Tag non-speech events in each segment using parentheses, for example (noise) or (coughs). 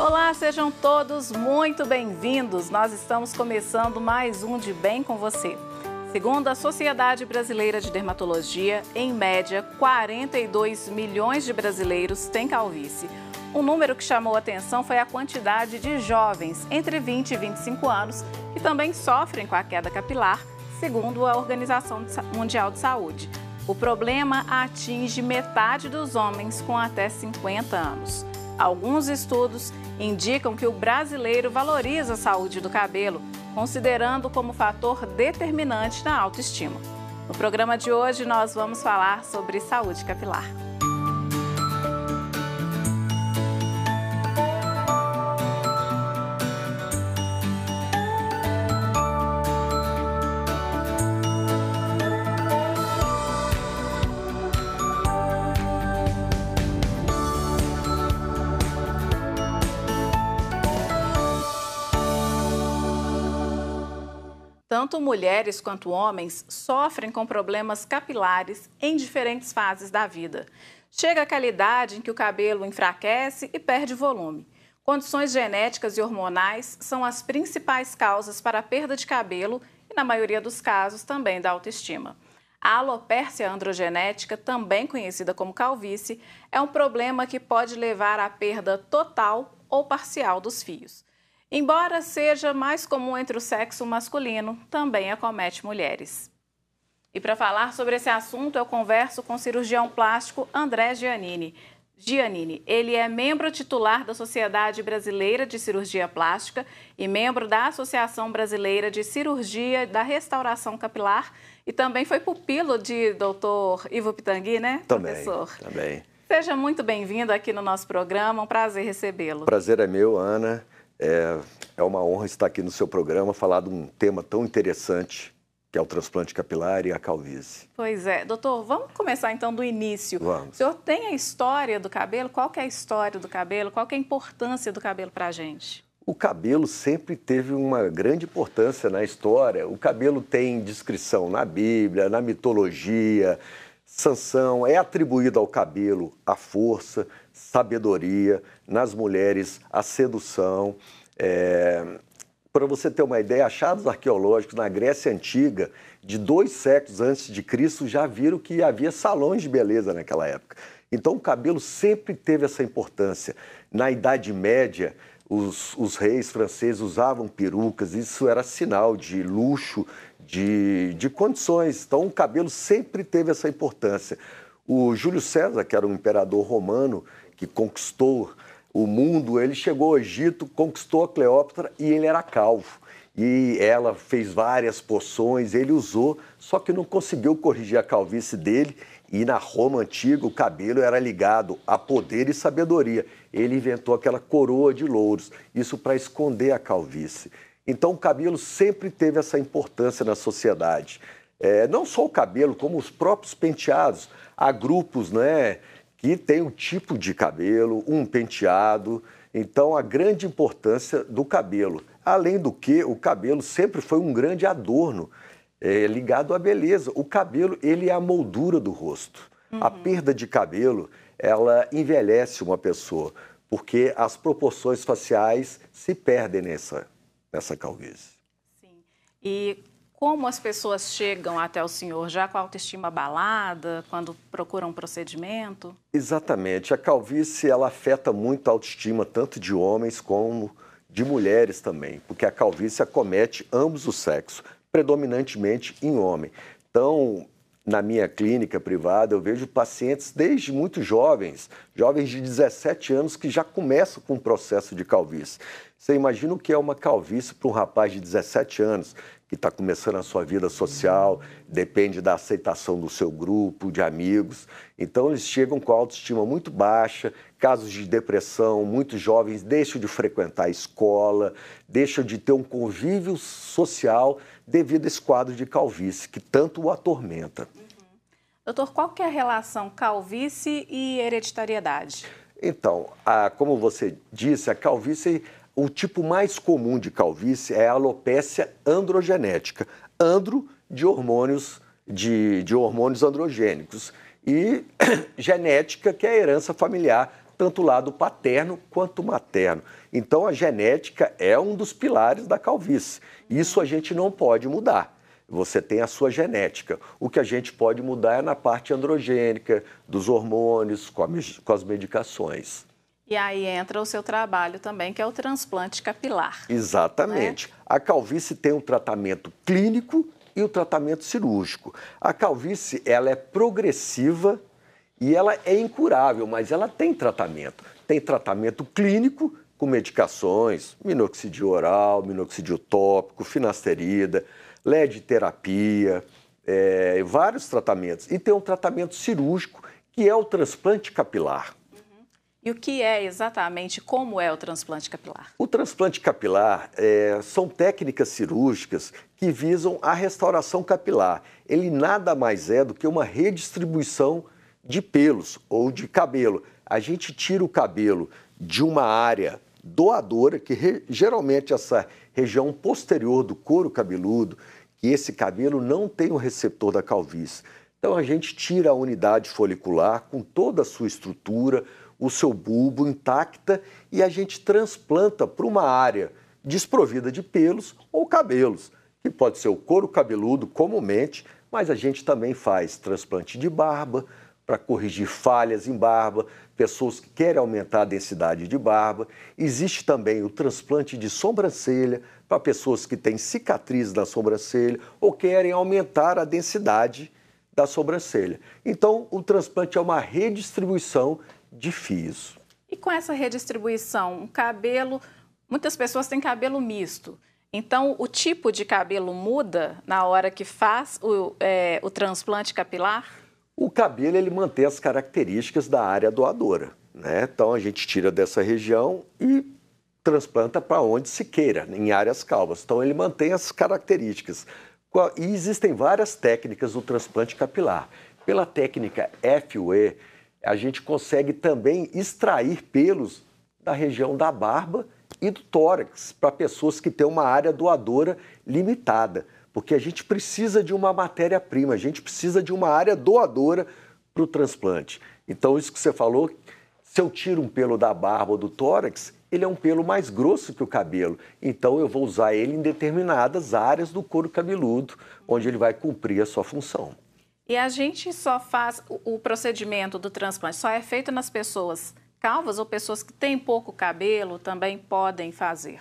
Olá, sejam todos muito bem-vindos. Nós estamos começando mais um de Bem com você. Segundo a Sociedade Brasileira de Dermatologia, em média, 42 milhões de brasileiros têm calvície. Um número que chamou atenção foi a quantidade de jovens entre 20 e 25 anos que também sofrem com a queda capilar, segundo a Organização Mundial de Saúde. O problema atinge metade dos homens com até 50 anos. Alguns estudos indicam que o brasileiro valoriza a saúde do cabelo, considerando como fator determinante na autoestima. No programa de hoje, nós vamos falar sobre saúde capilar. Tanto mulheres quanto homens sofrem com problemas capilares em diferentes fases da vida. Chega aquela idade em que o cabelo enfraquece e perde volume. Condições genéticas e hormonais são as principais causas para a perda de cabelo e, na maioria dos casos, também da autoestima. A alopécia androgenética, também conhecida como calvície, é um problema que pode levar à perda total ou parcial dos fios. Embora seja mais comum entre o sexo masculino, também acomete mulheres. E para falar sobre esse assunto, eu converso com o cirurgião plástico André Giannini. Giannini, ele é membro titular da Sociedade Brasileira de Cirurgia Plástica e membro da Associação Brasileira de Cirurgia da Restauração Capilar e também foi pupilo de doutor Ivo Pitangui, né, também, professor? Também. Seja muito bem-vindo aqui no nosso programa, um prazer recebê-lo. Prazer é meu, Ana. É, é uma honra estar aqui no seu programa, falar de um tema tão interessante que é o transplante capilar e a calvície. Pois é. Doutor, vamos começar então do início. Vamos. O senhor tem a história do cabelo? Qual é a história do cabelo? Qual é a importância do cabelo para a gente? O cabelo sempre teve uma grande importância na história. O cabelo tem descrição na Bíblia, na mitologia. Sansão é atribuído ao cabelo a força, sabedoria, nas mulheres a sedução. É... Para você ter uma ideia, achados arqueológicos na Grécia Antiga, de dois séculos antes de Cristo, já viram que havia salões de beleza naquela época. Então, o cabelo sempre teve essa importância. Na Idade Média, os, os reis franceses usavam perucas, isso era sinal de luxo, de, de condições. Então, o cabelo sempre teve essa importância. O Júlio César, que era um imperador romano, que conquistou o mundo, ele chegou ao Egito, conquistou a Cleópatra e ele era calvo. E ela fez várias poções, ele usou, só que não conseguiu corrigir a calvície dele. E na Roma antiga, o cabelo era ligado a poder e sabedoria. Ele inventou aquela coroa de louros, isso para esconder a calvície. Então, o cabelo sempre teve essa importância na sociedade. É, não só o cabelo, como os próprios penteados. Há grupos, né? que tem um tipo de cabelo, um penteado. Então, a grande importância do cabelo. Além do que, o cabelo sempre foi um grande adorno é, ligado à beleza. O cabelo, ele é a moldura do rosto. Uhum. A perda de cabelo, ela envelhece uma pessoa, porque as proporções faciais se perdem nessa, nessa calvície. Sim. E como as pessoas chegam até o senhor já com a autoestima abalada, quando procuram um procedimento? Exatamente. A calvície ela afeta muito a autoestima tanto de homens como de mulheres também, porque a calvície acomete ambos os sexos, predominantemente em homem. Então, na minha clínica privada, eu vejo pacientes desde muito jovens, jovens de 17 anos que já começam com o processo de calvície. Você imagina o que é uma calvície para um rapaz de 17 anos, que está começando a sua vida social, depende da aceitação do seu grupo, de amigos. Então, eles chegam com autoestima muito baixa, casos de depressão, muitos jovens deixam de frequentar a escola, deixam de ter um convívio social devido a esse quadro de calvície que tanto o atormenta. Uhum. Doutor, qual que é a relação calvície e hereditariedade? Então, a, como você disse, a calvície o tipo mais comum de calvície é a alopécia androgenética, andro de hormônios de, de hormônios androgênicos e (clears throat) genética, que é a herança familiar tanto lado paterno quanto materno. Então, a genética é um dos pilares da calvície. Isso a gente não pode mudar. Você tem a sua genética. O que a gente pode mudar é na parte androgênica, dos hormônios, com, a, com as medicações. E aí entra o seu trabalho também, que é o transplante capilar. Exatamente. Né? A calvície tem um tratamento clínico e o tratamento cirúrgico. A calvície, ela é progressiva e ela é incurável, mas ela tem tratamento. Tem tratamento clínico com medicações, minoxidil oral, minoxidil tópico, finasterida, LED terapia, é, vários tratamentos. E tem um tratamento cirúrgico que é o transplante capilar. E o que é exatamente, como é o transplante capilar? O transplante capilar é, são técnicas cirúrgicas que visam a restauração capilar. Ele nada mais é do que uma redistribuição de pelos ou de cabelo. A gente tira o cabelo de uma área doadora, que re, geralmente essa região posterior do couro cabeludo, que esse cabelo não tem o receptor da calvície. Então a gente tira a unidade folicular com toda a sua estrutura, o seu bulbo intacta e a gente transplanta para uma área desprovida de pelos ou cabelos, que pode ser o couro cabeludo comumente, mas a gente também faz transplante de barba para corrigir falhas em barba, pessoas que querem aumentar a densidade de barba. Existe também o transplante de sobrancelha para pessoas que têm cicatriz na sobrancelha ou querem aumentar a densidade da sobrancelha. Então, o transplante é uma redistribuição de fios. E com essa redistribuição, um cabelo, muitas pessoas têm cabelo misto. Então, o tipo de cabelo muda na hora que faz o, é, o transplante capilar? O cabelo ele mantém as características da área doadora. Né? Então, a gente tira dessa região e transplanta para onde se queira, em áreas calvas. Então, ele mantém as características. E existem várias técnicas do transplante capilar. Pela técnica FUE, a gente consegue também extrair pelos da região da barba e do tórax para pessoas que têm uma área doadora limitada, porque a gente precisa de uma matéria-prima, a gente precisa de uma área doadora para o transplante. Então, isso que você falou, se eu tiro um pelo da barba ou do tórax, ele é um pelo mais grosso que o cabelo. Então, eu vou usar ele em determinadas áreas do couro cabeludo, onde ele vai cumprir a sua função. E a gente só faz o, procedimento do transplante, só é feito nas pessoas calvas ou pessoas que têm pouco cabelo também podem fazer?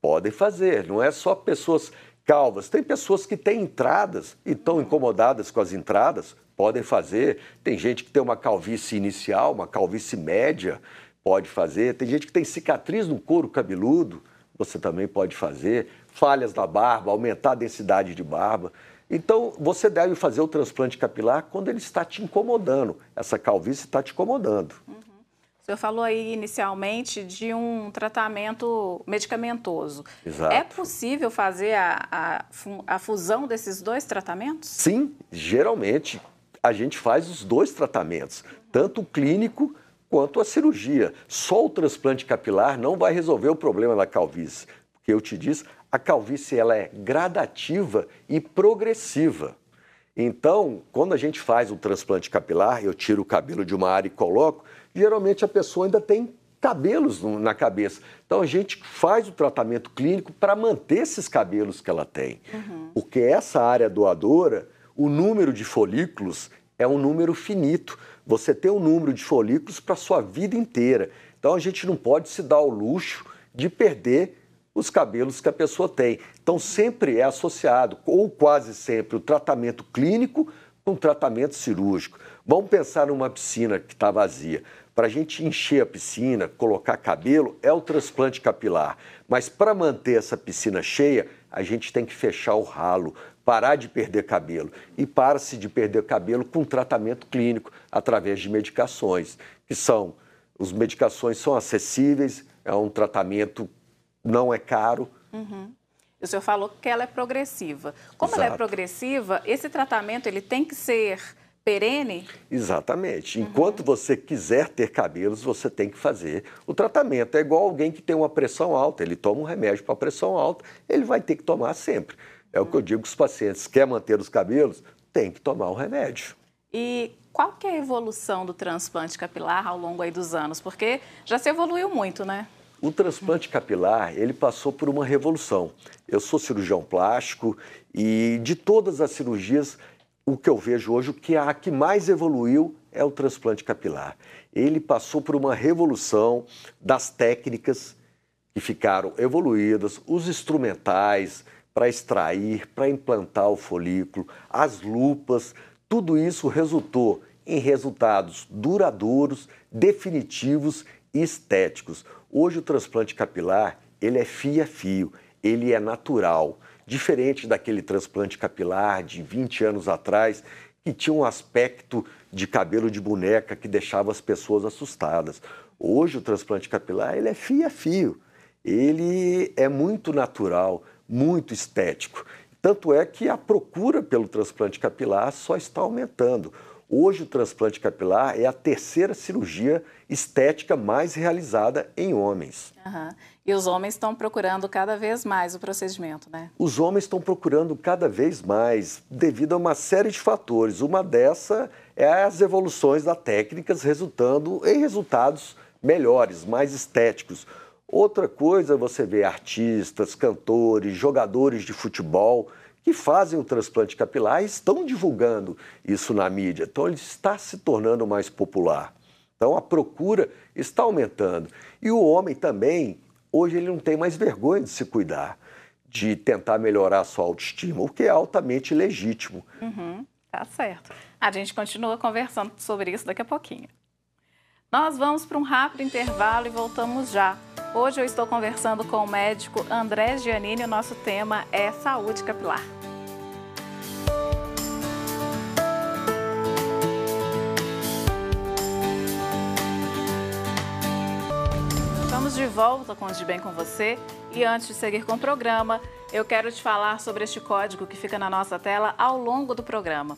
Podem fazer, não é só pessoas calvas. Tem pessoas que têm entradas e estão incomodadas com as entradas, podem fazer. Tem gente que tem uma calvície inicial, uma calvície média, pode fazer. Tem gente que tem cicatriz no couro cabeludo, você também pode fazer. Falhas na barba, aumentar a densidade de barba. Então, você deve fazer o transplante capilar quando ele está te incomodando. Essa calvície está te incomodando. Uhum. O senhor falou aí inicialmente de um tratamento medicamentoso. Exato. É possível fazer a, a, a fusão desses dois tratamentos? Sim, geralmente a gente faz os dois tratamentos, tanto o clínico quanto a cirurgia. Só o transplante capilar não vai resolver o problema da calvície, porque eu te disse, a calvície ela é gradativa e progressiva. Então, quando a gente faz o transplante capilar, eu tiro o cabelo de uma área e coloco, geralmente a pessoa ainda tem cabelos na cabeça. Então a gente faz o tratamento clínico para manter esses cabelos que ela tem. Uhum. Porque essa área doadora, o número de folículos é um número finito. Você tem um número de folículos para a sua vida inteira. Então a gente não pode se dar o luxo de perder os cabelos que a pessoa tem. Então, sempre é associado, ou quase sempre, o tratamento clínico com o tratamento cirúrgico. Vamos pensar numa piscina que está vazia. Para a gente encher a piscina, colocar cabelo, é o transplante capilar. Mas para manter essa piscina cheia, a gente tem que fechar o ralo, parar de perder cabelo. E para-se de perder cabelo com tratamento clínico, através de medicações, que são, as medicações são acessíveis, é um tratamento não é caro. Uhum. O senhor falou que ela é progressiva. Como Exato. ela é progressiva, esse tratamento ele tem que ser perene? Exatamente. Uhum. Enquanto você quiser ter cabelos, você tem que fazer o tratamento. É igual alguém que tem uma pressão alta, ele toma um remédio para pressão alta, ele vai ter que tomar sempre. É uhum. o que eu digo para os pacientes, quer manter os cabelos, tem que tomar o remédio. E qual que é a evolução do transplante capilar ao longo aí dos anos? Porque já se evoluiu muito, né? O transplante capilar, ele passou por uma revolução. Eu sou cirurgião plástico e de todas as cirurgias, o que eu vejo hoje, o que a que mais evoluiu é o transplante capilar. Ele passou por uma revolução das técnicas que ficaram evoluídas, os instrumentais para extrair, para implantar o folículo, as lupas, tudo isso resultou em resultados duradouros, definitivos e estéticos. Hoje o transplante capilar, ele é fio a fio, ele é natural, diferente daquele transplante capilar de 20 anos atrás, que tinha um aspecto de cabelo de boneca que deixava as pessoas assustadas. Hoje o transplante capilar, ele é fio a fio. Ele é muito natural, muito estético. Tanto é que a procura pelo transplante capilar só está aumentando. Hoje, o transplante capilar é a terceira cirurgia estética mais realizada em homens. Uhum. E os homens estão procurando cada vez mais o procedimento, né? Os homens estão procurando cada vez mais, devido a uma série de fatores. Uma dessa é as evoluções das técnicas, resultando em resultados melhores, mais estéticos. Outra coisa, você vê artistas, cantores, jogadores de futebol que fazem o transplante capilar e estão divulgando isso na mídia. Então, ele está se tornando mais popular. Então, a procura está aumentando. E o homem também, hoje, ele não tem mais vergonha de se cuidar, de tentar melhorar a sua autoestima, o que é altamente legítimo. Uhum, tá certo. A gente continua conversando sobre isso daqui a pouquinho. Nós vamos para um rápido intervalo e voltamos já. Hoje eu estou conversando com o médico André Giannini. O nosso tema é saúde capilar. De volta com o De Bem com você e antes de seguir com o programa, eu quero te falar sobre este código que fica na nossa tela ao longo do programa.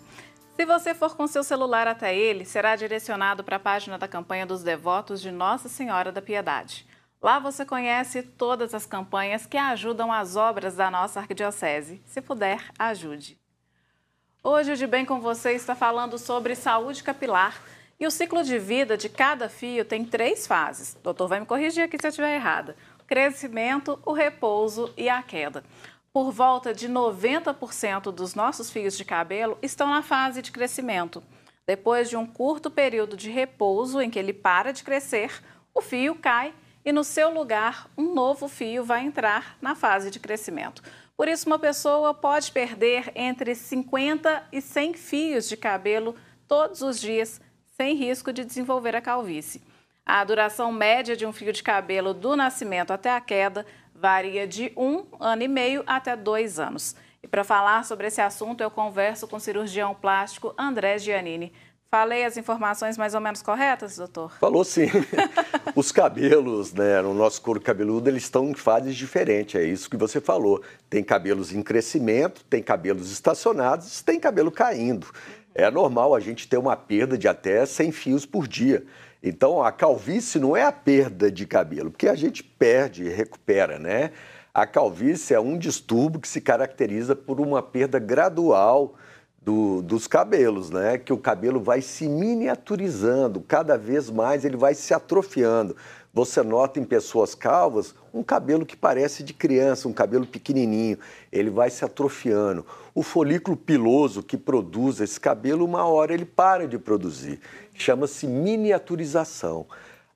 Se você for com seu celular até ele, será direcionado para a página da campanha dos devotos de Nossa Senhora da Piedade. Lá você conhece todas as campanhas que ajudam as obras da nossa arquidiocese. Se puder, ajude. Hoje o De Bem com você está falando sobre saúde capilar. E o ciclo de vida de cada fio tem três fases. O doutor vai me corrigir aqui se eu estiver errada. O crescimento, o repouso e a queda. Por volta de 90% dos nossos fios de cabelo estão na fase de crescimento. Depois de um curto período de repouso em que ele para de crescer, o fio cai e no seu lugar um novo fio vai entrar na fase de crescimento. Por isso, uma pessoa pode perder entre 50 e 100 fios de cabelo todos os dias, sem risco de desenvolver a calvície. A duração média de um fio de cabelo do nascimento até a queda varia de um ano e meio até dois anos. E para falar sobre esse assunto, eu converso com o cirurgião plástico André Giannini. Falei as informações mais ou menos corretas, doutor? Falou sim. (laughs) Os cabelos, né, no nosso couro cabeludo, eles estão em fases diferentes, é isso que você falou. Tem cabelos em crescimento, tem cabelos estacionados, tem cabelo caindo. É normal a gente ter uma perda de até 100 fios por dia. Então, a calvície não é a perda de cabelo, porque a gente perde e recupera, né? A calvície é um distúrbio que se caracteriza por uma perda gradual do, dos cabelos, né? Que o cabelo vai se miniaturizando, cada vez mais ele vai se atrofiando. Você nota em pessoas calvas um cabelo que parece de criança, um cabelo pequenininho, ele vai se atrofiando. O folículo piloso que produz esse cabelo, uma hora ele para de produzir. Chama-se miniaturização.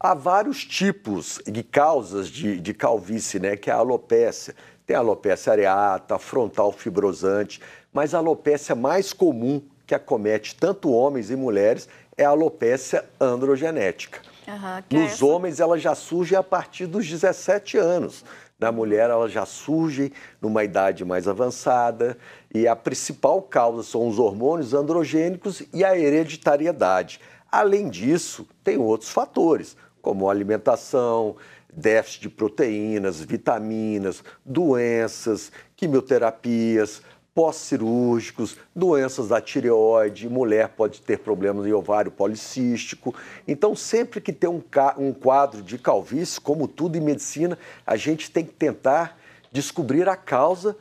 Há vários tipos de causas de, de calvície, né? Que é a alopécia. Tem a alopécia areata, frontal fibrosante, mas a alopécia mais comum que acomete tanto homens e mulheres é a alopécia androgenética. Uhum, Nos é homens, ela já surge a partir dos 17 anos. Na mulher, ela já surge numa idade mais avançada e a principal causa são os hormônios androgênicos e a hereditariedade. Além disso, tem outros fatores, como alimentação, déficit de proteínas, vitaminas, doenças, quimioterapias, pós-cirúrgicos, doenças da tireoide, mulher pode ter problemas em ovário policístico. Então, sempre que tem um, um quadro de calvície, como tudo em medicina, a gente tem que tentar descobrir a causa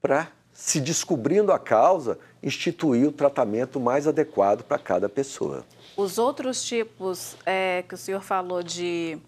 para se descobrindo a causa, instituir o tratamento mais adequado para cada pessoa. Os outros tipos é, que o senhor falou de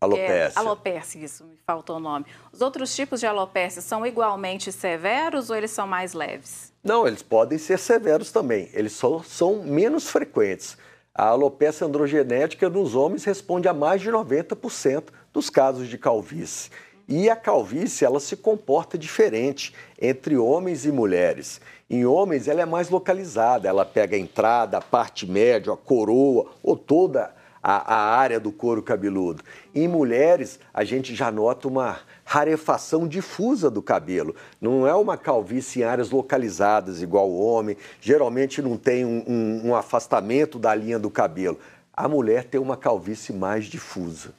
Alopécia. É, alopécia, isso, me faltou o nome. Os outros tipos de alopécia são igualmente severos ou eles são mais leves? Não, eles podem ser severos também. Eles só são menos frequentes. A alopecia androgenética nos homens responde a mais de 90% dos casos de calvície. E a calvície, ela se comporta diferente entre homens e mulheres. Em homens, ela é mais localizada, ela pega a entrada, a parte média, a coroa ou toda a, a área do couro cabeludo. Em mulheres, a gente já nota uma rarefação difusa do cabelo. Não é uma calvície em áreas localizadas, igual o homem. Geralmente não tem um, um, um afastamento da linha do cabelo. A mulher tem uma calvície mais difusa.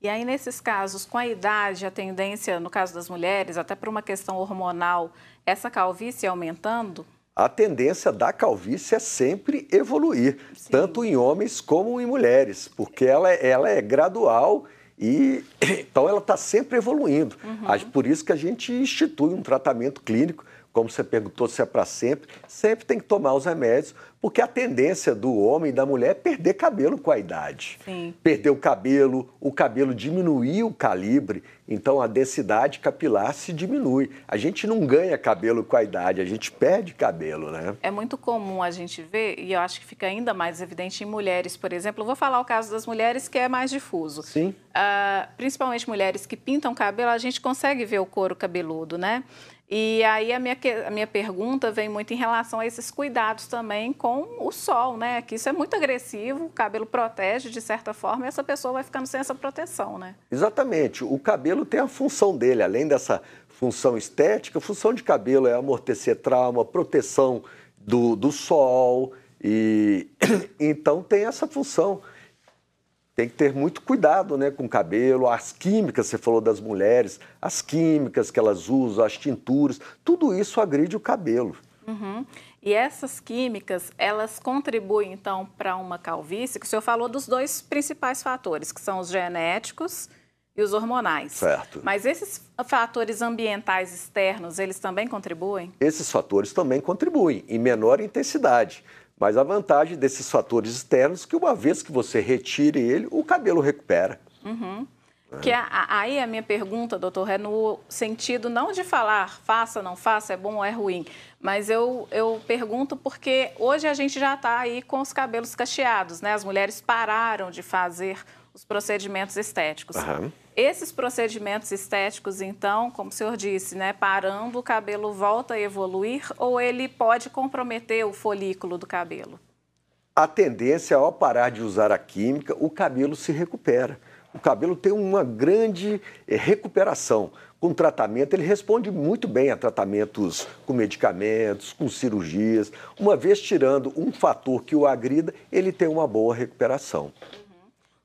E aí, nesses casos, com a idade, a tendência, no caso das mulheres, até por uma questão hormonal, essa calvície aumentando? A tendência da calvície é sempre evoluir, Sim. tanto em homens como em mulheres, porque ela, é, ela é gradual e (coughs) então ela está sempre evoluindo. Uhum. Por isso que a gente institui um tratamento clínico como você perguntou se é para sempre, sempre tem que tomar os remédios, porque a tendência do homem e da mulher é perder cabelo com a idade. Sim. Perder o cabelo, o cabelo diminuir o calibre, então a densidade capilar se diminui. A gente não ganha cabelo com a idade, a gente perde cabelo, né? É muito comum a gente ver, e eu acho que fica ainda mais evidente em mulheres, por exemplo. Eu vou falar o caso das mulheres que é mais difuso. Sim. Uh, principalmente mulheres que pintam cabelo, a gente consegue ver o couro cabeludo, né? E aí a minha, a minha pergunta vem muito em relação a esses cuidados também com o sol, né? Que isso é muito agressivo, o cabelo protege de certa forma e essa pessoa vai ficando sem essa proteção, né? Exatamente. O cabelo tem a função dele, além dessa função estética, a função de cabelo é amortecer trauma, proteção do, do sol, e (coughs) então tem essa função tem que ter muito cuidado né, com o cabelo, as químicas, você falou das mulheres, as químicas que elas usam, as tinturas, tudo isso agride o cabelo. Uhum. E essas químicas, elas contribuem então para uma calvície, que o senhor falou dos dois principais fatores, que são os genéticos e os hormonais. Certo. Mas esses fatores ambientais externos, eles também contribuem? Esses fatores também contribuem, em menor intensidade. Mas a vantagem desses fatores externos é que uma vez que você retire ele, o cabelo recupera. Uhum. É. Que a, aí a minha pergunta, doutor, é no sentido não de falar faça, não faça, é bom ou é ruim, mas eu, eu pergunto porque hoje a gente já está aí com os cabelos cacheados, né? As mulheres pararam de fazer os procedimentos estéticos. Uhum. Esses procedimentos estéticos, então, como o senhor disse, né, parando, o cabelo volta a evoluir ou ele pode comprometer o folículo do cabelo? A tendência, ao parar de usar a química, o cabelo se recupera. O cabelo tem uma grande eh, recuperação. Com tratamento, ele responde muito bem a tratamentos com medicamentos, com cirurgias. Uma vez tirando um fator que o agrida, ele tem uma boa recuperação.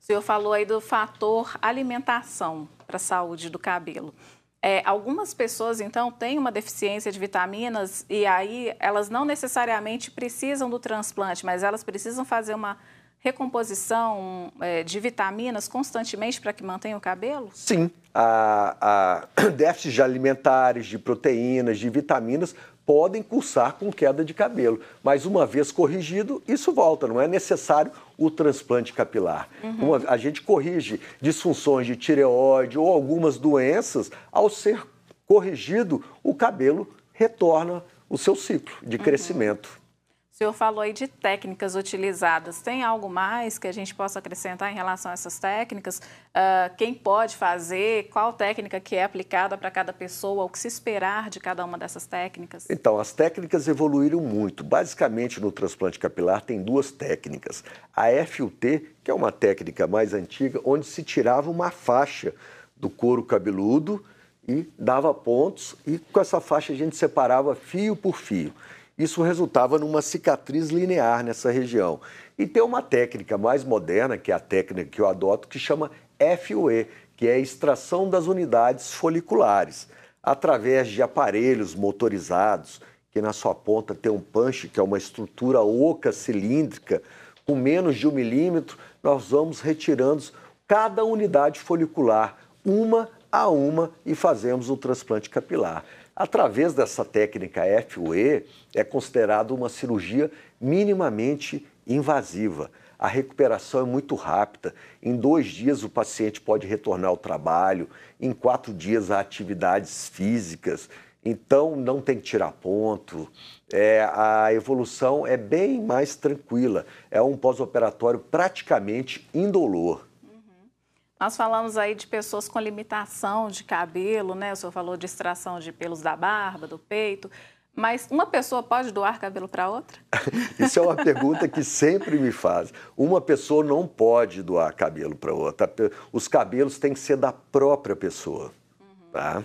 Senhor falou aí do fator alimentação para a saúde do cabelo. É, algumas pessoas, então, têm uma deficiência de vitaminas e aí elas não necessariamente precisam do transplante, mas elas precisam fazer uma recomposição é, de vitaminas constantemente para que mantenha o cabelo? Sim. A, a (coughs) déficits alimentares, de proteínas, de vitaminas podem cursar com queda de cabelo. Mas uma vez corrigido, isso volta, não é necessário o transplante capilar. Uhum. Uma, a gente corrige disfunções de tireoide ou algumas doenças, ao ser corrigido, o cabelo retorna o seu ciclo de uhum. crescimento. O senhor falou aí de técnicas utilizadas. Tem algo mais que a gente possa acrescentar em relação a essas técnicas? Uh, quem pode fazer? Qual técnica que é aplicada para cada pessoa? O que se esperar de cada uma dessas técnicas? Então, as técnicas evoluíram muito. Basicamente, no transplante capilar tem duas técnicas. A FUT, que é uma técnica mais antiga, onde se tirava uma faixa do couro cabeludo e dava pontos, e com essa faixa a gente separava fio por fio. Isso resultava numa cicatriz linear nessa região. E tem uma técnica mais moderna, que é a técnica que eu adoto, que chama FUE, que é a extração das unidades foliculares, através de aparelhos motorizados, que na sua ponta tem um punch, que é uma estrutura oca cilíndrica, com menos de um milímetro, nós vamos retirando cada unidade folicular, uma a uma e fazemos o transplante capilar. Através dessa técnica FUE, é considerado uma cirurgia minimamente invasiva. A recuperação é muito rápida. Em dois dias o paciente pode retornar ao trabalho, em quatro dias a atividades físicas. Então não tem que tirar ponto. É, a evolução é bem mais tranquila. É um pós-operatório praticamente indolor. Nós falamos aí de pessoas com limitação de cabelo, né? O senhor falou de extração de pelos da barba, do peito. Mas uma pessoa pode doar cabelo para outra? (laughs) Isso é uma pergunta que sempre me faz. Uma pessoa não pode doar cabelo para outra. Os cabelos têm que ser da própria pessoa. Uhum. Tá?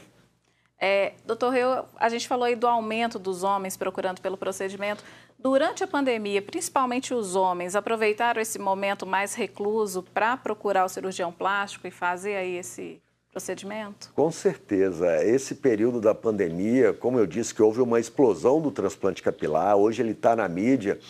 É, doutor Reu, a gente falou aí do aumento dos homens procurando pelo procedimento. Durante a pandemia, principalmente os homens aproveitaram esse momento mais recluso para procurar o cirurgião plástico e fazer aí esse procedimento? Com certeza. Esse período da pandemia, como eu disse, que houve uma explosão do transplante capilar, hoje ele está na mídia,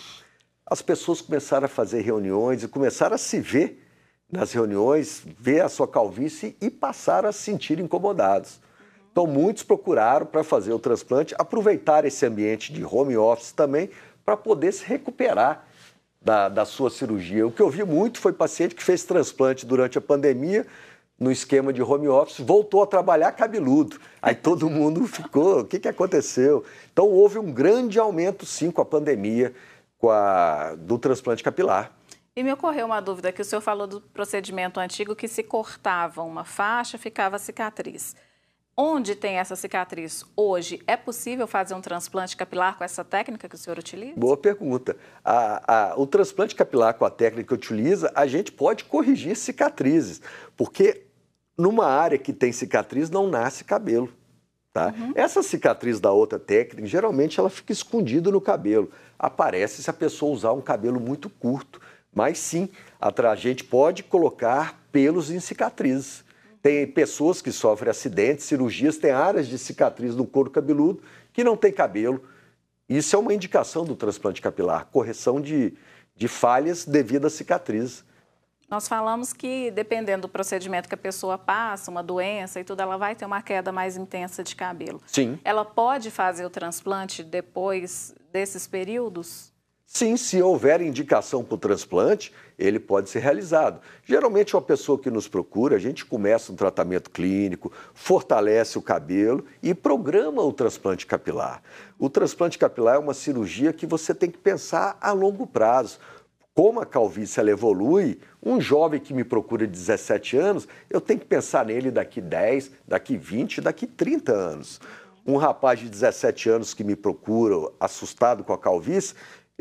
as pessoas começaram a fazer reuniões e começaram a se ver nas reuniões, ver a sua calvície e passaram a se sentir incomodados. Então, muitos procuraram para fazer o transplante, aproveitar esse ambiente de home office também para poder se recuperar da, da sua cirurgia. O que eu vi muito foi paciente que fez transplante durante a pandemia, no esquema de home office, voltou a trabalhar cabeludo. Aí todo mundo (laughs) ficou, o que, que aconteceu? Então houve um grande aumento, sim, com a pandemia com a, do transplante capilar. E me ocorreu uma dúvida que o senhor falou do procedimento antigo que se cortava uma faixa, ficava cicatriz. Onde tem essa cicatriz hoje, é possível fazer um transplante capilar com essa técnica que o senhor utiliza? Boa pergunta. A, a, o transplante capilar com a técnica que utiliza, a gente pode corrigir cicatrizes, porque numa área que tem cicatriz não nasce cabelo. Tá? Uhum. Essa cicatriz da outra técnica, geralmente ela fica escondida no cabelo. Aparece se a pessoa usar um cabelo muito curto. Mas sim, a gente pode colocar pelos em cicatrizes. Tem pessoas que sofrem acidentes, cirurgias, tem áreas de cicatriz no couro cabeludo que não tem cabelo. Isso é uma indicação do transplante capilar, correção de, de falhas devido à cicatriz. Nós falamos que, dependendo do procedimento que a pessoa passa, uma doença e tudo, ela vai ter uma queda mais intensa de cabelo. Sim. Ela pode fazer o transplante depois desses períodos? Sim, se houver indicação para o transplante, ele pode ser realizado. Geralmente, uma pessoa que nos procura, a gente começa um tratamento clínico, fortalece o cabelo e programa o transplante capilar. O transplante capilar é uma cirurgia que você tem que pensar a longo prazo. Como a calvície ela evolui, um jovem que me procura de 17 anos, eu tenho que pensar nele daqui 10, daqui 20, daqui 30 anos. Um rapaz de 17 anos que me procura assustado com a calvície,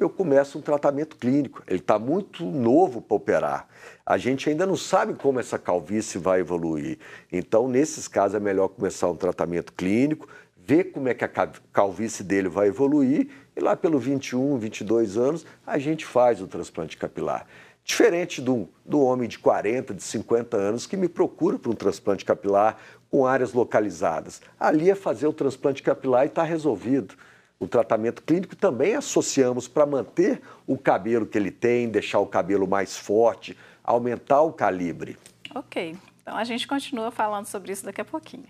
eu começo um tratamento clínico. Ele está muito novo para operar. A gente ainda não sabe como essa calvície vai evoluir. Então, nesses casos, é melhor começar um tratamento clínico, ver como é que a calvície dele vai evoluir e lá pelo 21, 22 anos, a gente faz o transplante capilar. Diferente do, do homem de 40, de 50 anos que me procura para um transplante capilar com áreas localizadas. Ali é fazer o transplante capilar e está resolvido o tratamento clínico também associamos para manter o cabelo que ele tem, deixar o cabelo mais forte, aumentar o calibre. Ok, então a gente continua falando sobre isso daqui a pouquinho.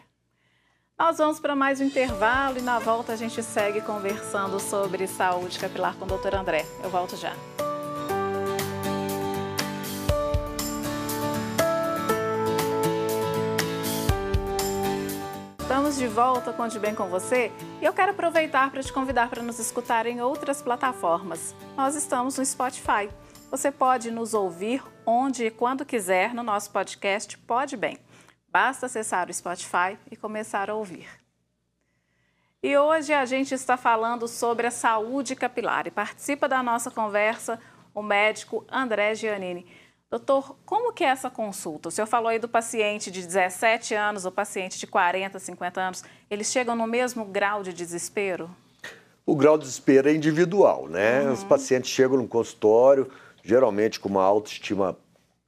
Nós vamos para mais um intervalo e na volta a gente segue conversando sobre saúde capilar com o Dr. André. Eu volto já. Estamos de volta com De Bem com Você e eu quero aproveitar para te convidar para nos escutar em outras plataformas. Nós estamos no Spotify. Você pode nos ouvir onde e quando quiser no nosso podcast Pode Bem. Basta acessar o Spotify e começar a ouvir. E hoje a gente está falando sobre a saúde capilar e participa da nossa conversa o médico André Giannini. Doutor, como que é essa consulta? O senhor falou aí do paciente de 17 anos, o paciente de 40, 50 anos, eles chegam no mesmo grau de desespero? O grau de desespero é individual, né? Uhum. Os pacientes chegam no consultório, geralmente com uma autoestima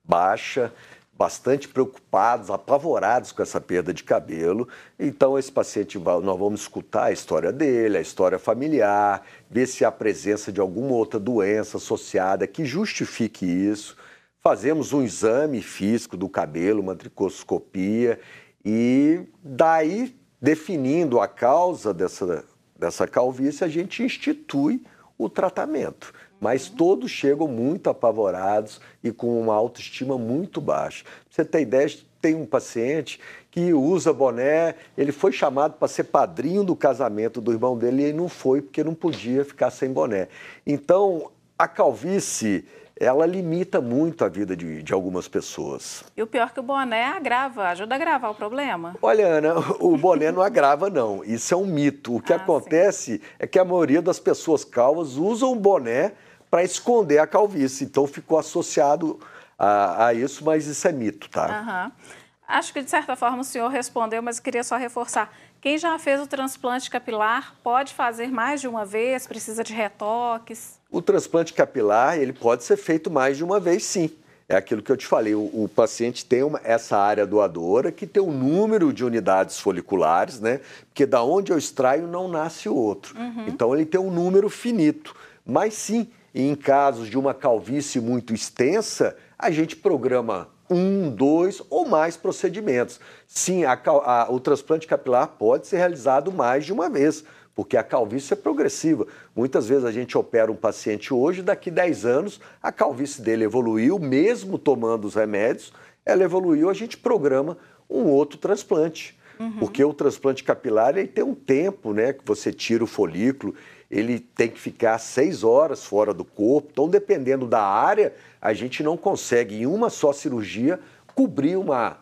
baixa, bastante preocupados, apavorados com essa perda de cabelo. Então, esse paciente, nós vamos escutar a história dele, a história familiar, ver se há presença de alguma outra doença associada que justifique isso. Fazemos um exame físico do cabelo, uma tricoscopia, E daí, definindo a causa dessa, dessa calvície, a gente institui o tratamento. Mas todos chegam muito apavorados e com uma autoestima muito baixa. Você ter ideia, tem um paciente que usa boné, ele foi chamado para ser padrinho do casamento do irmão dele e não foi porque não podia ficar sem boné. Então, a calvície ela limita muito a vida de, de, algumas pessoas. E o pior é que o boné agrava, ajuda a agravar o problema? Olha, Ana, o boné não agrava, não. Isso é um mito. O que ah, acontece sim. é que a maioria das pessoas calvas usam o boné para esconder a calvície. Então ficou associado a, a, isso, mas isso é mito, tá? Uhum. Acho que de certa forma o senhor respondeu, mas eu queria só reforçar. Quem já fez o transplante capilar pode fazer mais de uma vez? Precisa de retoques? O transplante capilar ele pode ser feito mais de uma vez, sim. É aquilo que eu te falei. O, o paciente tem uma, essa área doadora que tem um número de unidades foliculares, né? Porque da onde eu extraio não nasce outro. Uhum. Então ele tem um número finito. Mas sim, em casos de uma calvície muito extensa, a gente programa um, dois ou mais procedimentos. Sim, a, a, o transplante capilar pode ser realizado mais de uma vez, porque a calvície é progressiva. Muitas vezes a gente opera um paciente hoje, daqui 10 anos a calvície dele evoluiu, mesmo tomando os remédios, ela evoluiu, a gente programa um outro transplante. Uhum. Porque o transplante capilar ele tem um tempo, né, que você tira o folículo, ele tem que ficar seis horas fora do corpo. Então, dependendo da área, a gente não consegue, em uma só cirurgia, cobrir uma,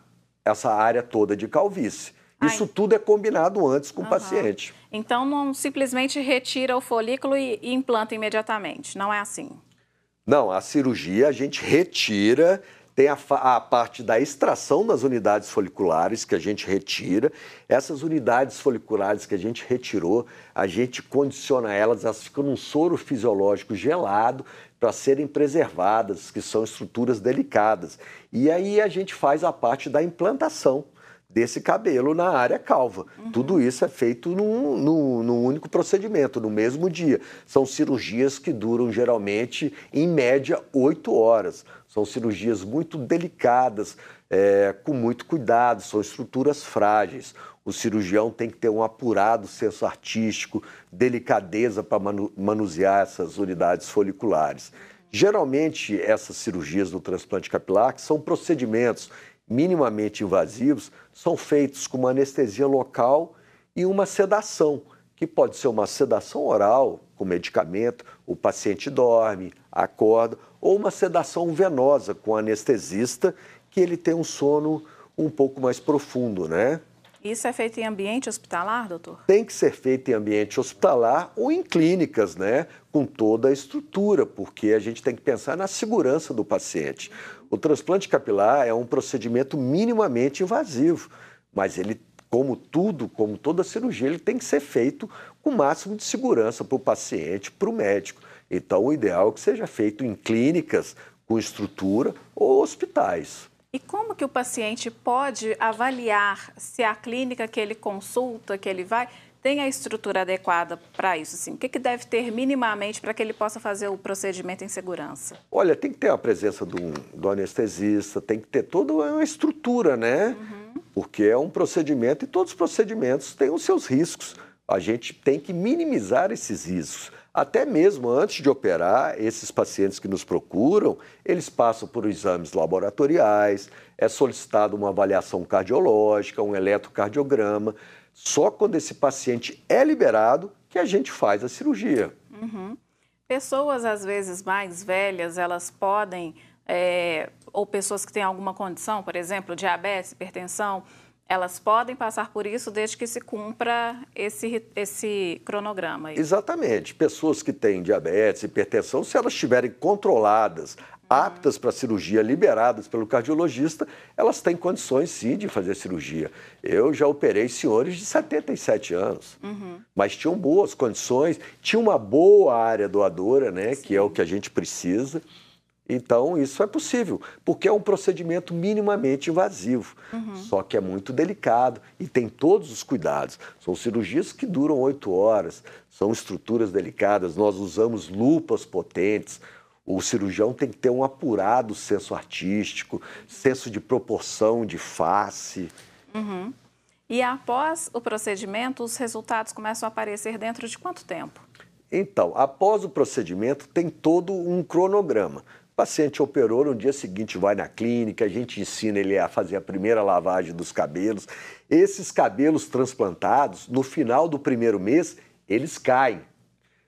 essa área toda de calvície. Isso Ai. tudo é combinado antes com uhum. o paciente. Então, não simplesmente retira o folículo e, e implanta imediatamente, não é assim? Não, a cirurgia a gente retira tem a, a, parte da extração das unidades foliculares que a gente retira. Essas unidades foliculares que a gente retirou, a gente condiciona elas, elas ficam num soro fisiológico gelado para serem preservadas, que são estruturas delicadas. E aí a gente faz a parte da implantação desse cabelo na área calva. Uhum. Tudo isso é feito num, num, num, único procedimento, no mesmo dia. São cirurgias que duram geralmente, em média, oito horas. São cirurgias muito delicadas, é, com muito cuidado, são estruturas frágeis. O cirurgião tem que ter um apurado senso artístico, delicadeza para manusear essas unidades foliculares. Geralmente, essas cirurgias do transplante capilar, que são procedimentos minimamente invasivos, são feitos com uma anestesia local e uma sedação, que pode ser uma sedação oral, com medicamento, o paciente dorme, acorda, ou uma sedação venosa com anestesista, que ele tem um sono um pouco mais profundo, né? Isso é feito em ambiente hospitalar, doutor? Tem que ser feito em ambiente hospitalar ou em clínicas, né? Com toda a estrutura, porque a gente tem que pensar na segurança do paciente. O transplante capilar é um procedimento minimamente invasivo, mas ele, como tudo, como toda cirurgia, ele tem que ser feito com o máximo de segurança para o paciente, para o médico. Então, o ideal é que seja feito em clínicas com estrutura ou hospitais. E como que o paciente pode avaliar se a clínica que ele consulta, que ele vai, tem a estrutura adequada para isso? Assim? O que, que deve ter minimamente para que ele possa fazer o procedimento em segurança? Olha, tem que ter a presença do, do anestesista, tem que ter toda uma estrutura, né? Uhum. Porque é um procedimento e todos os procedimentos têm os seus riscos. A gente tem que minimizar esses riscos. Até mesmo antes de operar, esses pacientes que nos procuram, eles passam por exames laboratoriais, é solicitada uma avaliação cardiológica, um eletrocardiograma. Só quando esse paciente é liberado que a gente faz a cirurgia. Uhum. Pessoas, às vezes, mais velhas, elas podem, é, ou pessoas que têm alguma condição, por exemplo, diabetes, hipertensão, elas podem passar por isso desde que se cumpra esse, esse cronograma. Aí. Exatamente. Pessoas que têm diabetes, hipertensão, se elas estiverem controladas, aptas para cirurgia, liberadas pelo cardiologista, elas têm condições sim de fazer cirurgia. Eu já operei senhores de 77 anos, uhum. mas tinham boas condições, tinha uma boa área doadora, né, sim. que é o que a gente precisa. Então, isso é possível, porque é um procedimento minimamente invasivo, uhum. só que é muito delicado e tem todos os cuidados. São cirurgias que duram oito horas, são estruturas delicadas, nós usamos lupas potentes. O cirurgião tem que ter um apurado senso artístico, senso de proporção de face. Uhum. E após o procedimento, os resultados começam a aparecer dentro de quanto tempo? Então, após o procedimento, tem todo um cronograma. O paciente operou, no dia seguinte vai na clínica, a gente ensina ele a fazer a primeira lavagem dos cabelos. Esses cabelos transplantados, no final do primeiro mês, eles caem,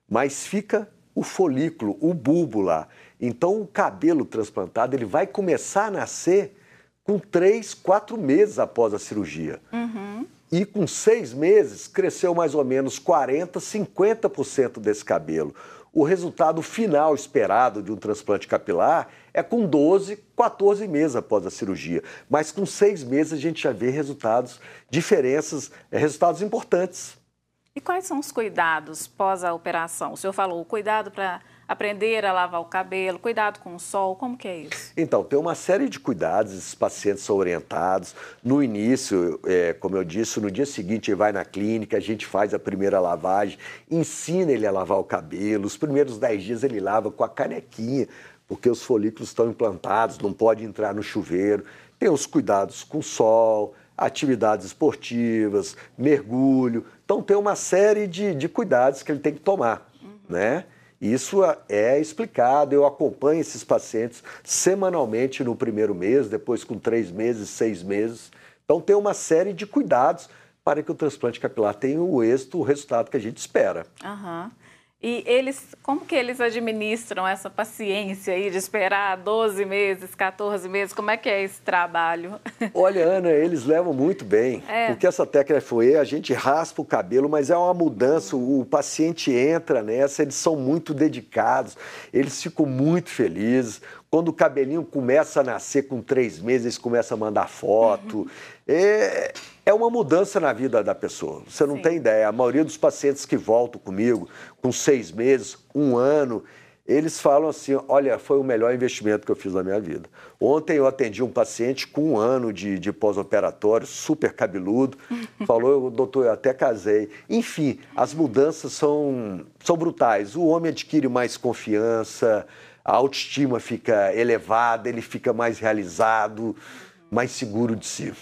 mas fica o folículo, o bulbo lá. Então, o cabelo transplantado ele vai começar a nascer com três, quatro meses após a cirurgia. Uhum. E com seis meses, cresceu mais ou menos 40%, 50% desse cabelo. O resultado final esperado de um transplante capilar é com 12, 14 meses após a cirurgia. Mas com seis meses a gente já vê resultados, diferenças, resultados importantes. E quais são os cuidados pós a operação? O senhor falou cuidado para aprender a lavar o cabelo, cuidado com o sol, como que é isso? Então, tem uma série de cuidados, esses pacientes são orientados. No início, é, como eu disse, no dia seguinte ele vai na clínica, a gente faz a primeira lavagem, ensina ele a lavar o cabelo. Os primeiros 10 dias ele lava com a canequinha, porque os folículos estão implantados, não pode entrar no chuveiro. Tem os cuidados com o sol, atividades esportivas, mergulho. Então tem uma série de, de cuidados que ele tem que tomar, uhum. né? Isso é explicado, eu acompanho esses pacientes semanalmente no primeiro mês, depois com três meses, seis meses. Então tem uma série de cuidados para que o transplante capilar tenha o êxito, o resultado que a gente espera. Uhum. E eles, como que eles administram essa paciência aí de esperar 12 meses, 14 meses? Como é que é esse trabalho? (laughs) Olha, Ana, eles levam muito bem. É. Porque essa técnica foi a gente raspa o cabelo, mas é uma mudança. O paciente entra nessa, eles são muito dedicados, eles ficam muito felizes. Quando o cabelinho começa a nascer com três meses, eles começam a mandar foto. Uhum. É, é uma mudança na vida da pessoa. Você não Sim. tem ideia. A maioria dos pacientes que voltam comigo com seis meses, um ano, eles falam assim: olha, foi o melhor investimento que eu fiz na minha vida. Ontem eu atendi um paciente com um ano de, de pós-operatório, super cabeludo, (laughs) falou: doutor, eu até casei. Enfim, as mudanças são, são brutais. O homem adquire mais confiança a autoestima fica elevada, ele fica mais realizado, mais seguro de si.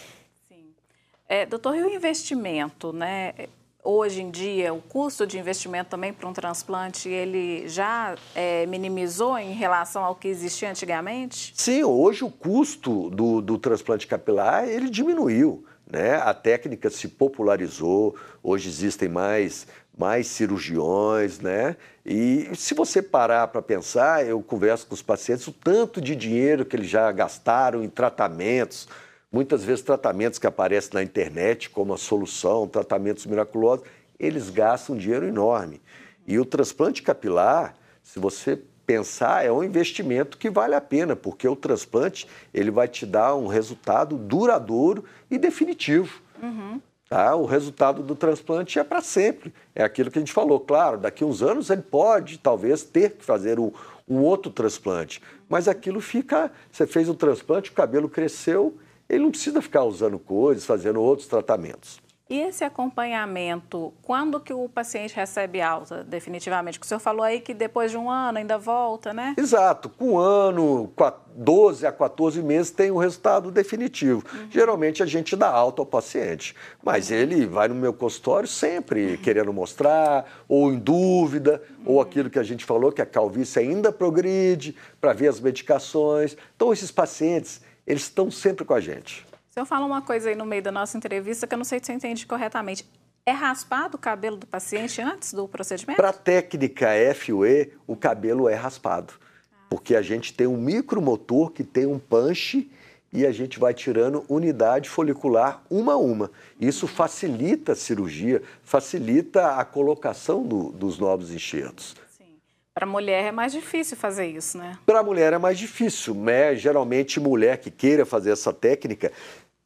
É, doutor, e o investimento, né? Hoje em dia, o custo de investimento também para um transplante, ele já é, minimizou em relação ao que existia antigamente? Sim, hoje o custo do, do transplante capilar, ele diminuiu. Né? A técnica se popularizou, hoje existem mais mais cirurgiões, né? E se você parar para pensar, eu converso com os pacientes, o tanto de dinheiro que eles já gastaram em tratamentos, muitas vezes tratamentos que aparecem na internet como a solução, tratamentos miraculosos, eles gastam um dinheiro enorme. E o transplante capilar, se você pensar, é um investimento que vale a pena, porque o transplante ele vai te dar um resultado duradouro e definitivo. Uhum. Tá? O resultado do transplante é para sempre. É aquilo que a gente falou. Claro, daqui a uns anos ele pode, talvez, ter que fazer um, um outro transplante. Mas aquilo fica. Você fez um transplante, o cabelo cresceu, ele não precisa ficar usando coisas, fazendo outros tratamentos. E esse acompanhamento, quando que o paciente recebe alta, definitivamente? Porque o senhor falou aí que depois de um ano ainda volta, né? Exato. Com um ano, 12 a 14 meses tem o um resultado definitivo. Uhum. Geralmente a gente dá alta ao paciente, mas ele vai no meu consultório sempre uhum. querendo mostrar, ou em dúvida, uhum. ou aquilo que a gente falou, que a calvície ainda progride, para ver as medicações. Então esses pacientes, eles estão sempre com a gente. O senhor fala uma coisa aí no meio da nossa entrevista que eu não sei se você entende corretamente. É raspado o cabelo do paciente antes do procedimento? Para a técnica FUE, o cabelo é raspado. Porque a gente tem um micromotor que tem um punch e a gente vai tirando unidade folicular uma a uma. Isso facilita a cirurgia, facilita a colocação do, dos novos enxertos. Para mulher é mais difícil fazer isso, né? Para a mulher é mais difícil, né? Geralmente, mulher que queira fazer essa técnica,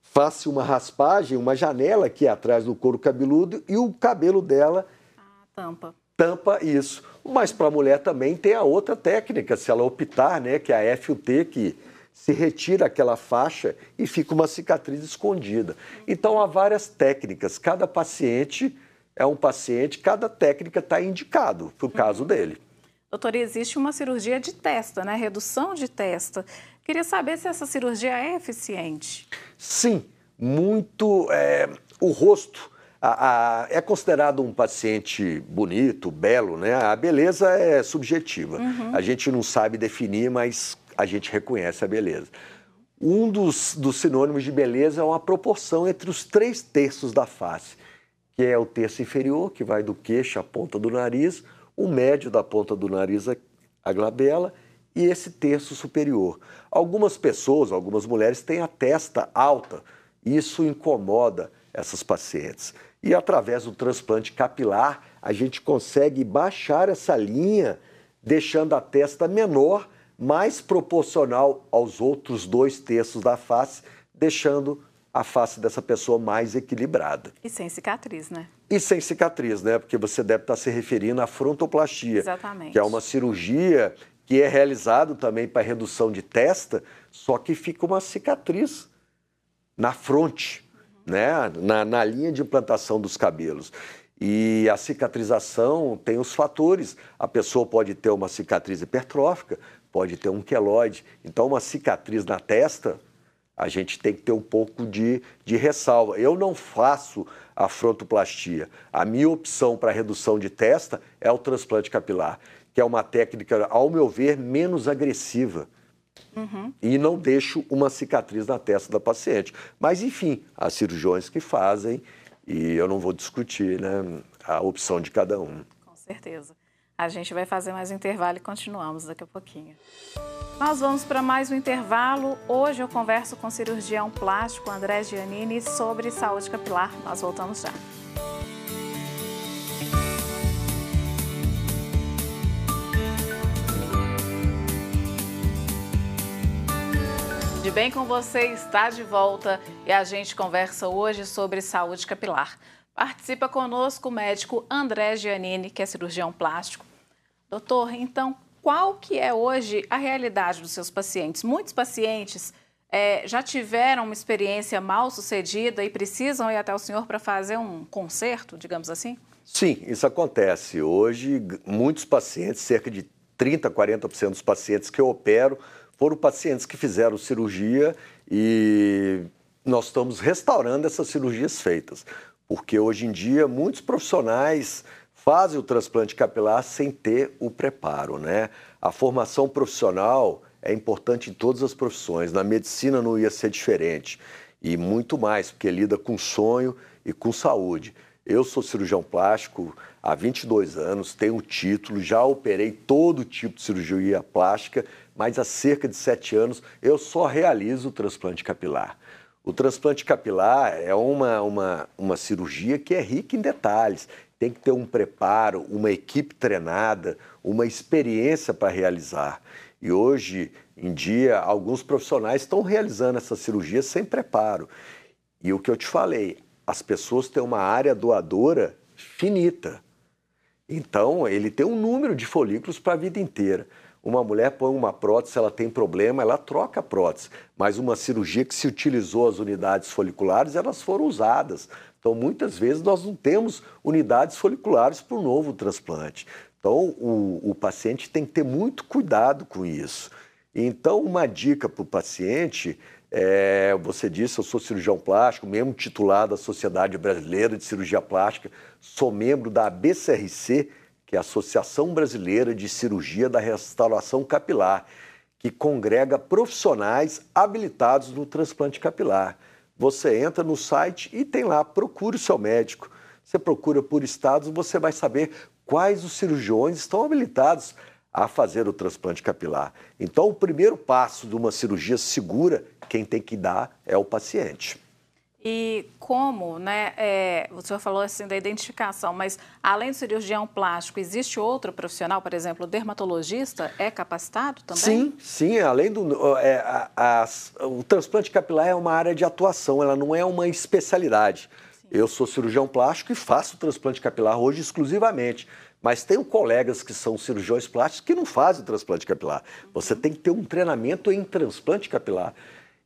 faça uma raspagem, uma janela aqui atrás do couro cabeludo e o cabelo dela ah, tampa. Tampa isso. Mas para a mulher também tem a outra técnica, se ela optar, né, que é a FUT, que se retira aquela faixa e fica uma cicatriz escondida. Então há várias técnicas. Cada paciente é um paciente, cada técnica está indicado para o caso uhum. dele. Doutor, existe uma cirurgia de testa, né? Redução de testa. Queria saber se essa cirurgia é eficiente. Sim, muito é, o rosto. A, a, é considerado um paciente bonito, belo, né? A beleza é subjetiva. Uhum. A gente não sabe definir, mas a gente reconhece a beleza. Um dos, dos sinônimos de beleza é uma proporção entre os três terços da face, que é o terço inferior, que vai do queixo à ponta do nariz, o médio da ponta do nariz à glabela e esse terço superior. Algumas pessoas, algumas mulheres têm a testa alta, isso incomoda essas pacientes. E através do transplante capilar, a gente consegue baixar essa linha, deixando a testa menor mais proporcional aos outros dois terços da face, deixando a face dessa pessoa mais equilibrada. E sem cicatriz, né? E sem cicatriz, né? Porque você deve estar se referindo à frontoplastia. Exatamente. Que é uma cirurgia que é realizado também para redução de testa, só que fica uma cicatriz na fronte, uhum. né? Na, na linha de implantação dos cabelos. E a cicatrização tem os fatores. A pessoa pode ter uma cicatriz hipertrófica, pode ter um queloide. Então, uma cicatriz na testa, a gente tem que ter um pouco de, de ressalva. Eu não faço a frontoplastia. A minha opção para redução de testa é o transplante capilar, que é uma técnica, ao meu ver, menos agressiva. Uhum. E não deixo uma cicatriz na testa da paciente. Mas, enfim, há cirurgiões que fazem e eu não vou discutir né, a opção de cada um. Com certeza. A gente vai fazer mais um intervalo e continuamos daqui a pouquinho. Nós vamos para mais um intervalo. Hoje eu converso com o cirurgião plástico André Giannini sobre saúde capilar. Nós voltamos já. De bem com você está de volta e a gente conversa hoje sobre saúde capilar. Participa conosco o médico André Giannini, que é cirurgião plástico. Doutor, então, qual que é hoje a realidade dos seus pacientes? Muitos pacientes é, já tiveram uma experiência mal sucedida e precisam ir até o senhor para fazer um conserto, digamos assim? Sim, isso acontece. Hoje, muitos pacientes, cerca de 30%, 40% dos pacientes que eu opero, foram pacientes que fizeram cirurgia e nós estamos restaurando essas cirurgias feitas porque hoje em dia muitos profissionais fazem o transplante capilar sem ter o preparo, né? A formação profissional é importante em todas as profissões. Na medicina não ia ser diferente e muito mais, porque lida com sonho e com saúde. Eu sou cirurgião plástico há 22 anos, tenho o título, já operei todo tipo de cirurgia plástica, mas há cerca de 7 anos eu só realizo o transplante capilar. O transplante capilar é uma, uma, uma cirurgia que é rica em detalhes. Tem que ter um preparo, uma equipe treinada, uma experiência para realizar. E hoje em dia, alguns profissionais estão realizando essa cirurgia sem preparo. E o que eu te falei, as pessoas têm uma área doadora finita. Então, ele tem um número de folículos para a vida inteira. Uma mulher põe uma prótese, ela tem problema, ela troca a prótese. Mas uma cirurgia que se utilizou as unidades foliculares, elas foram usadas. Então, muitas vezes, nós não temos unidades foliculares para o novo transplante. Então, o, o paciente tem que ter muito cuidado com isso. Então, uma dica para o paciente é, você disse, eu sou cirurgião plástico, membro titular da Sociedade Brasileira de Cirurgia Plástica, sou membro da BCRC, que é a Associação Brasileira de Cirurgia da Restauração Capilar, que congrega profissionais habilitados no transplante capilar. Você entra no site e tem lá, procure o seu médico. Você procura por estados, você vai saber quais os cirurgiões estão habilitados a fazer o transplante capilar. Então, o primeiro passo de uma cirurgia segura, quem tem que dar é o paciente. E como, né, é, o senhor falou assim da identificação, mas além do cirurgião plástico, existe outro profissional, por exemplo, o dermatologista, é capacitado também? Sim, sim, além do... É, a, a, o transplante capilar é uma área de atuação, ela não é uma especialidade. Sim. Eu sou cirurgião plástico e faço transplante capilar hoje exclusivamente. Mas tenho colegas que são cirurgiões plásticos que não fazem transplante capilar. Você uhum. tem que ter um treinamento em transplante capilar.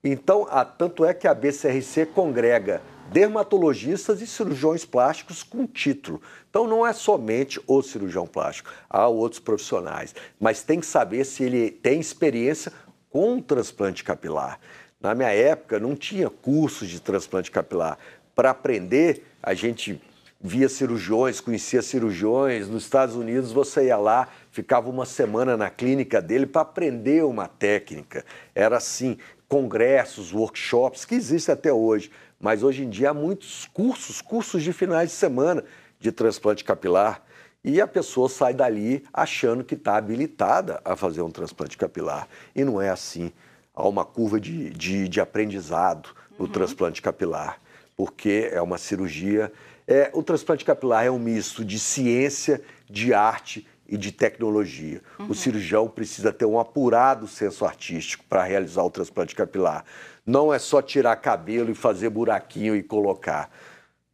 Então, a, tanto é que a BCRC congrega dermatologistas e cirurgiões plásticos com título. Então, não é somente o cirurgião plástico, há outros profissionais, mas tem que saber se ele tem experiência com transplante capilar. Na minha época, não tinha cursos de transplante capilar. Para aprender, a gente via cirurgiões, conhecia cirurgiões. Nos Estados Unidos, você ia lá, ficava uma semana na clínica dele para aprender uma técnica. Era assim, congressos, workshops, que existem até hoje. Mas hoje em dia há muitos cursos, cursos de finais de semana de transplante capilar. E a pessoa sai dali achando que está habilitada a fazer um transplante capilar. E não é assim. Há uma curva de, de, de aprendizado no uhum. transplante capilar, porque é uma cirurgia. É, o transplante capilar é um misto de ciência, de arte e de tecnologia. Uhum. O cirurgião precisa ter um apurado senso artístico para realizar o transplante capilar. Não é só tirar cabelo e fazer buraquinho e colocar.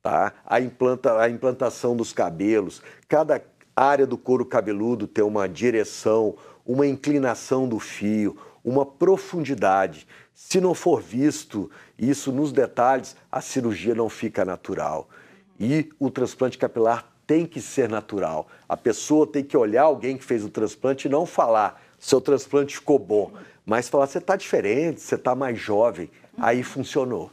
Tá? A, implanta, a implantação dos cabelos, cada área do couro cabeludo tem uma direção, uma inclinação do fio, uma profundidade. Se não for visto isso nos detalhes, a cirurgia não fica natural. E o transplante capilar tem que ser natural. A pessoa tem que olhar alguém que fez o transplante e não falar, seu transplante ficou bom, mas falar, você está diferente, você está mais jovem. Aí funcionou.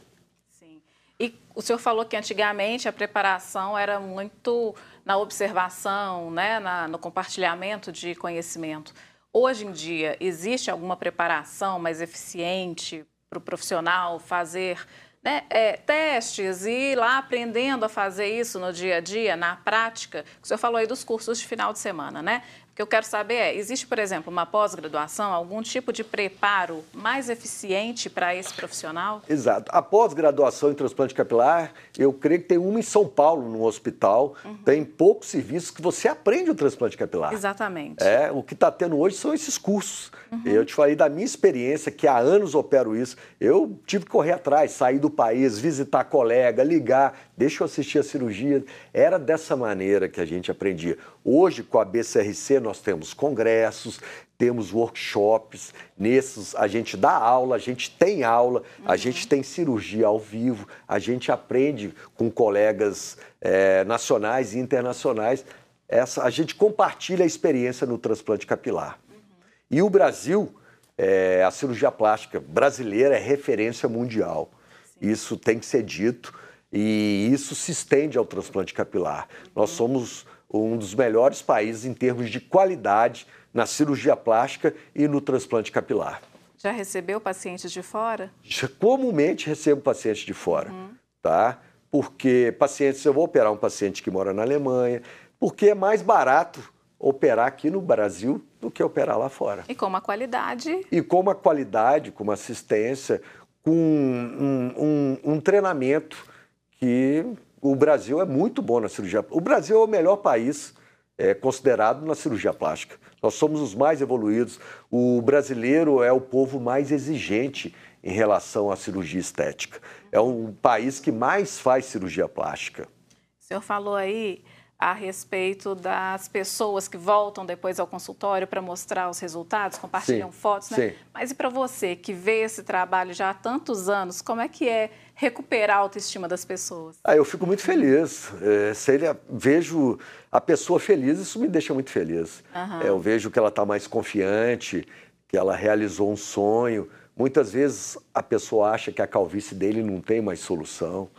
Sim. E o senhor falou que antigamente a preparação era muito na observação, né, na, no compartilhamento de conhecimento. Hoje em dia, existe alguma preparação mais eficiente para o profissional fazer né, é, testes e ir lá aprendendo a fazer isso no dia a dia, na prática? O senhor falou aí dos cursos de final de semana, né? O que eu quero saber é, existe, por exemplo, uma pós-graduação, algum tipo de preparo mais eficiente para esse profissional? Exato. A pós-graduação em transplante capilar, eu creio que tem uma em São Paulo, no hospital. Uhum. Tem poucos serviços que você aprende o transplante capilar. Exatamente. É, o que está tendo hoje são esses cursos. Uhum. Eu te falei da minha experiência, que há anos opero isso. Eu tive que correr atrás, sair do país, visitar colega, ligar, deixa eu assistir a cirurgia. Era dessa maneira que a gente aprendia. Hoje, com a BCRC, nós temos congressos, temos workshops, nesses a gente dá aula, a gente tem aula, uhum. a gente tem cirurgia ao vivo, a gente aprende com colegas é, nacionais e internacionais. Essa, a gente compartilha a experiência no transplante capilar. E o Brasil, é, a cirurgia plástica brasileira é referência mundial. Sim. Isso tem que ser dito e isso se estende ao transplante capilar. Uhum. Nós somos um dos melhores países em termos de qualidade na cirurgia plástica e no transplante capilar. Já recebeu pacientes de fora? Já, comumente recebo pacientes de fora, uhum. tá? Porque pacientes, eu vou operar um paciente que mora na Alemanha, porque é mais barato operar aqui no Brasil do que operar lá fora. E com uma qualidade? E com uma qualidade, com uma assistência, com um, um, um treinamento que o Brasil é muito bom na cirurgia. O Brasil é o melhor país é, considerado na cirurgia plástica. Nós somos os mais evoluídos. O brasileiro é o povo mais exigente em relação à cirurgia estética. É um país que mais faz cirurgia plástica. O senhor falou aí a respeito das pessoas que voltam depois ao consultório para mostrar os resultados, compartilham sim, fotos, né? Sim. Mas e para você que vê esse trabalho já há tantos anos, como é que é recuperar a autoestima das pessoas? Ah, eu fico muito feliz. É, se ele, vejo a pessoa feliz, isso me deixa muito feliz. Uhum. É, eu vejo que ela está mais confiante, que ela realizou um sonho. Muitas vezes a pessoa acha que a calvície dele não tem mais solução.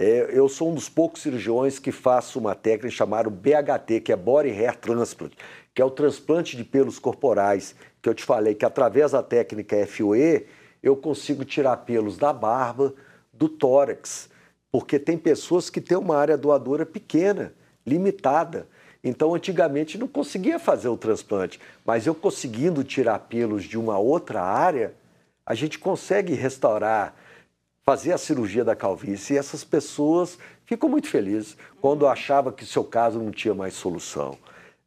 É, eu sou um dos poucos cirurgiões que faço uma técnica chamada BHT, que é Body Hair Transplant, que é o transplante de pelos corporais, que eu te falei que através da técnica FOE eu consigo tirar pelos da barba, do tórax, porque tem pessoas que têm uma área doadora pequena, limitada. Então, antigamente não conseguia fazer o transplante, mas eu conseguindo tirar pelos de uma outra área, a gente consegue restaurar fazer a cirurgia da calvície e essas pessoas ficam muito felizes quando achava que seu caso não tinha mais solução.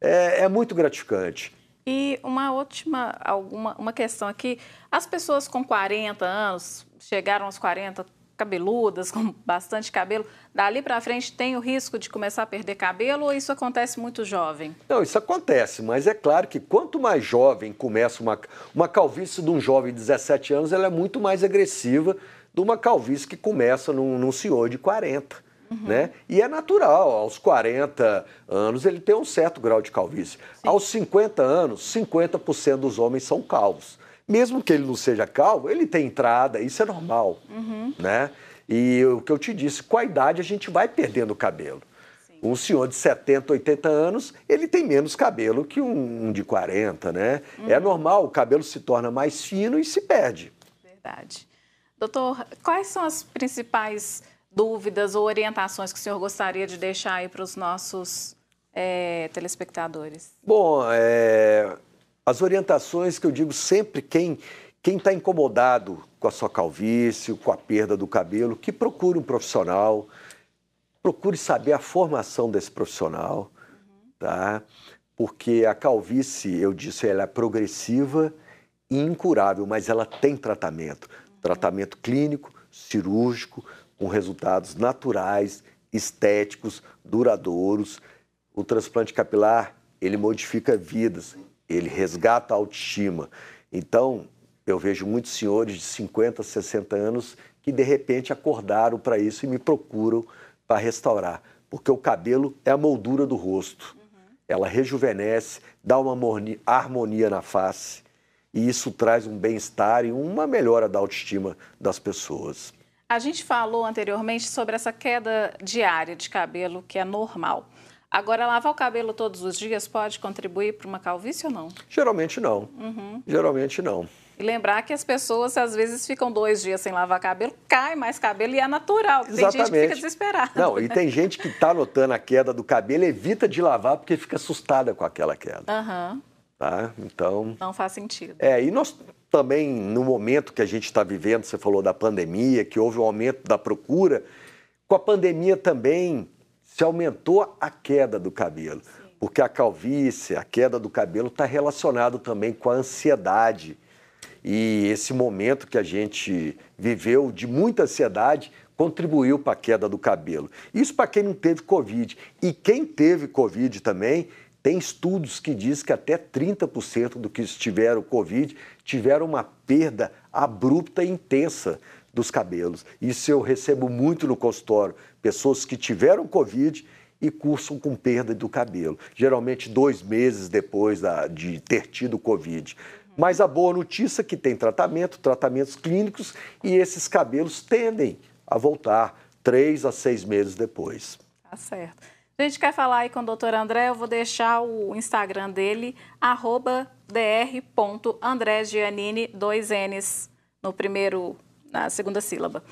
É, é muito gratificante. E uma última alguma, uma questão aqui: as pessoas com 40 anos, chegaram aos 40, cabeludas, (laughs) com bastante cabelo, dali para frente tem o risco de começar a perder cabelo ou isso acontece muito jovem? Não, isso acontece, mas é claro que quanto mais jovem começa uma, uma calvície de um jovem de 17 anos, ela é muito mais agressiva de uma calvície que começa num, num senhor de 40. Uhum. Né? E é natural, aos 40 anos ele tem um certo grau de calvície. Sim. Aos 50 anos, 50% dos homens são calvos. Mesmo que ele não seja calvo, ele tem entrada, isso é normal, uhum. né? E o que eu te disse, com a idade a gente vai perdendo cabelo. Sim. Um senhor de 70, 80 anos, ele tem menos cabelo que um, de 40, né? Uhum. É normal, o cabelo se torna mais fino e se perde. Verdade. Doutor, quais são as principais dúvidas ou orientações que o senhor gostaria de deixar aí para os nossos é, telespectadores? Bom, é, as orientações que eu digo sempre, quem quem está incomodado com a sua calvície, com a perda do cabelo, que procure um profissional, procure saber a formação desse profissional, tá? Porque a calvície, eu disse, ela é progressiva e incurável, mas ela tem tratamento. Tratamento clínico, cirúrgico, com resultados naturais, estéticos, duradouros. O transplante capilar, ele modifica vidas, ele resgata a autoestima. Então, eu vejo muitos senhores de 50, 60 anos que de repente acordaram para isso e me procuram para restaurar, porque o cabelo é a moldura do rosto. Uhum. Ela rejuvenesce, dá uma harmonia na face e isso traz um bem-estar e uma melhora da autoestima das pessoas. A gente falou anteriormente sobre essa queda diária de cabelo que é normal. Agora, lavar o cabelo todos os dias pode contribuir para uma calvície ou não? Geralmente não. Uhum. Geralmente não. E lembrar que as pessoas às vezes ficam dois dias sem lavar cabelo, cai mais cabelo e é natural. Tem gente que fica desesperada. Não, e tem gente que está notando a queda do cabelo, evita de lavar porque fica assustada com aquela queda. Aham. Uhum. Tá? Então. Não faz sentido. É, e nós também, no momento que a gente está vivendo, você falou da pandemia, que houve um aumento da procura, com a pandemia também se aumentou a queda do cabelo. Sim. Porque a calvície, a queda do cabelo está relacionado também com a ansiedade. E esse momento que a gente viveu de muita ansiedade contribuiu para a queda do cabelo. Isso para quem não teve Covid. E quem teve Covid também, tem estudos que dizem que até 30% do que tiveram Covid tiveram uma perda abrupta e intensa dos cabelos. Isso eu recebo muito no consultório. Pessoas que tiveram Covid e cursam com perda do cabelo, geralmente dois meses depois da, de ter tido Covid. Mas a boa notícia é que tem tratamento, tratamentos clínicos, e esses cabelos tendem a voltar três a seis meses depois. Tá certo. A gente quer falar aí com o doutor André, eu vou deixar o Instagram dele, arroba dr.andregianini, dois N's no primeiro, na segunda sílaba.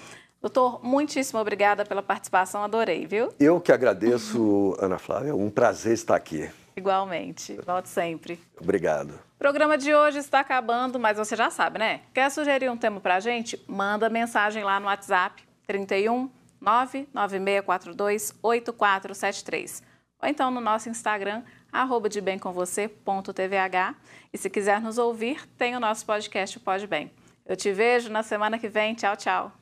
Doutor, muitíssimo obrigada pela participação, adorei, viu? Eu que agradeço, Ana Flávia, um prazer estar aqui. Igualmente, volte sempre. Obrigado. O programa de hoje está acabando, mas você já sabe, né? Quer sugerir um tema para a gente? Manda mensagem lá no WhatsApp 31 99642 8473 ou então no nosso Instagram, arroba de bem com você.tvh. E se quiser nos ouvir, tem o nosso podcast Pode Bem. Eu te vejo na semana que vem. Tchau, tchau.